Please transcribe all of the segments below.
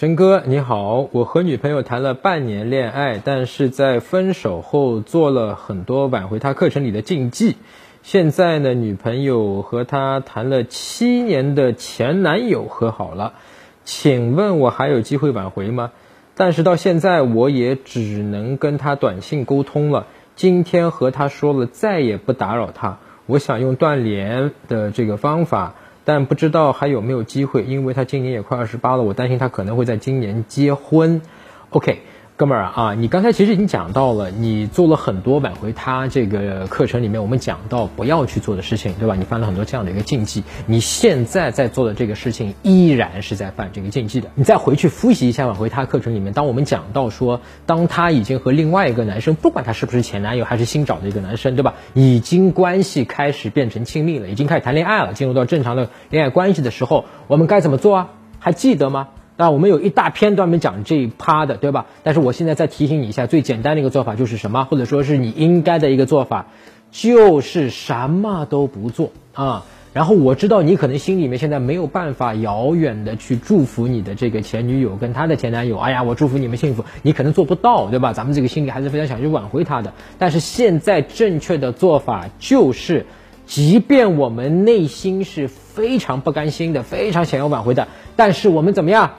陈哥你好，我和女朋友谈了半年恋爱，但是在分手后做了很多挽回她课程里的禁忌。现在呢，女朋友和她谈了七年的前男友和好了，请问我还有机会挽回吗？但是到现在我也只能跟她短信沟通了。今天和她说了再也不打扰她，我想用断联的这个方法。但不知道还有没有机会，因为他今年也快二十八了，我担心他可能会在今年结婚。OK。哥们儿啊，你刚才其实已经讲到了，你做了很多挽回他这个课程里面我们讲到不要去做的事情，对吧？你犯了很多这样的一个禁忌，你现在在做的这个事情依然是在犯这个禁忌的。你再回去复习一下挽回他课程里面，当我们讲到说，当他已经和另外一个男生，不管他是不是前男友还是新找的一个男生，对吧？已经关系开始变成亲密了，已经开始谈恋爱了，进入到正常的恋爱关系的时候，我们该怎么做啊？还记得吗？那我们有一大篇专门讲这一趴的，对吧？但是我现在再提醒你一下，最简单的一个做法就是什么，或者说是你应该的一个做法，就是什么都不做啊。然后我知道你可能心里面现在没有办法遥远的去祝福你的这个前女友跟她的前男友，哎呀，我祝福你们幸福，你可能做不到，对吧？咱们这个心里还是非常想去挽回他的。但是现在正确的做法就是，即便我们内心是非常不甘心的，非常想要挽回的，但是我们怎么样？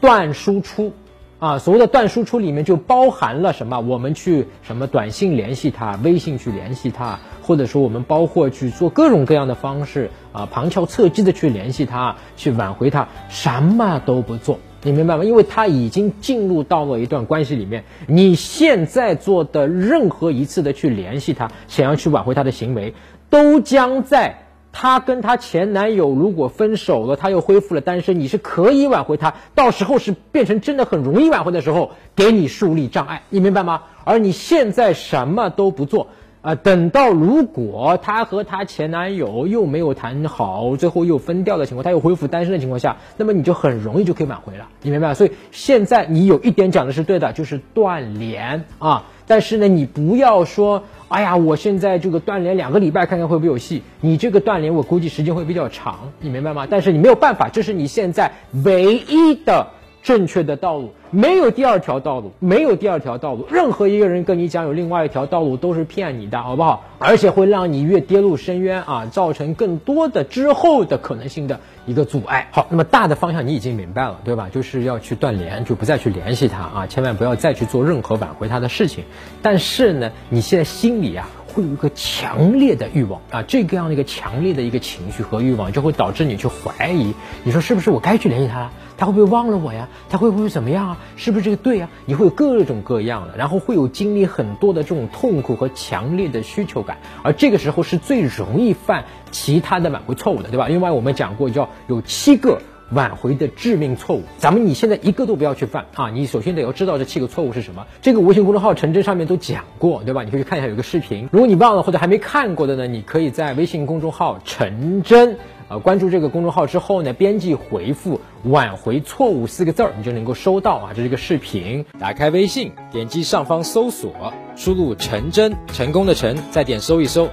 断输出，啊，所谓的断输出里面就包含了什么？我们去什么短信联系他，微信去联系他，或者说我们包括去做各种各样的方式啊，旁敲侧击的去联系他，去挽回他，什么都不做，你明白吗？因为他已经进入到了一段关系里面，你现在做的任何一次的去联系他，想要去挽回他的行为，都将在。她跟她前男友如果分手了，她又恢复了单身，你是可以挽回她，到时候是变成真的很容易挽回的时候，给你树立障碍，你明白吗？而你现在什么都不做，啊，等到如果她和她前男友又没有谈好，最后又分掉的情况，她又恢复单身的情况下，那么你就很容易就可以挽回了，你明白？所以现在你有一点讲的是对的，就是断联啊。但是呢，你不要说，哎呀，我现在这个断联两个礼拜看看会不会有戏。你这个断联，我估计时间会比较长，你明白吗？但是你没有办法，这是你现在唯一的正确的道路，没有第二条道路，没有第二条道路。任何一个人跟你讲有另外一条道路，都是骗你的，好不好？而且会让你越跌入深渊啊，造成更多的之后的可能性的。一个阻碍。好，那么大的方向你已经明白了，对吧？就是要去断联，就不再去联系他啊，千万不要再去做任何挽回他的事情。但是呢，你现在心里啊。会有一个强烈的欲望啊，这个样的一个强烈的一个情绪和欲望，就会导致你去怀疑，你说是不是我该去联系他了？他会不会忘了我呀？他会不会怎么样啊？是不是这个对啊？你会有各种各样的，然后会有经历很多的这种痛苦和强烈的需求感，而这个时候是最容易犯其他的挽回错误的，对吧？另外我们讲过，叫有七个。挽回的致命错误，咱们你现在一个都不要去犯啊！你首先得要知道这七个错误是什么。这个微信公众号陈真上面都讲过，对吧？你可以去看一下，有个视频。如果你忘了或者还没看过的呢，你可以在微信公众号陈真，呃，关注这个公众号之后呢，编辑回复“挽回错误”四个字儿，你就能够收到啊，这是一个视频。打开微信，点击上方搜索，输入陈真，成功的陈，再点搜一搜。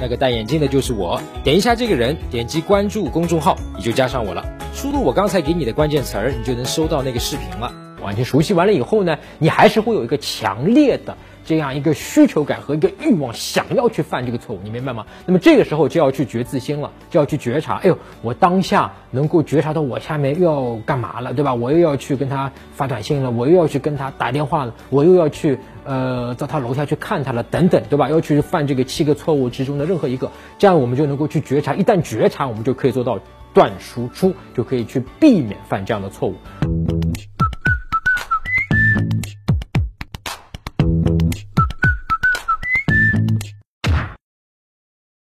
那个戴眼镜的就是我，点一下这个人，点击关注公众号，你就加上我了。输入我刚才给你的关键词儿，你就能收到那个视频了。完全熟悉完了以后呢，你还是会有一个强烈的。这样一个需求感和一个欲望，想要去犯这个错误，你明白吗？那么这个时候就要去觉自心了，就要去觉察。哎呦，我当下能够觉察到我下面又要干嘛了，对吧？我又要去跟他发短信了，我又要去跟他打电话了，我又要去呃到他楼下去看他了，等等，对吧？要去犯这个七个错误之中的任何一个，这样我们就能够去觉察。一旦觉察，我们就可以做到断输出，就可以去避免犯这样的错误。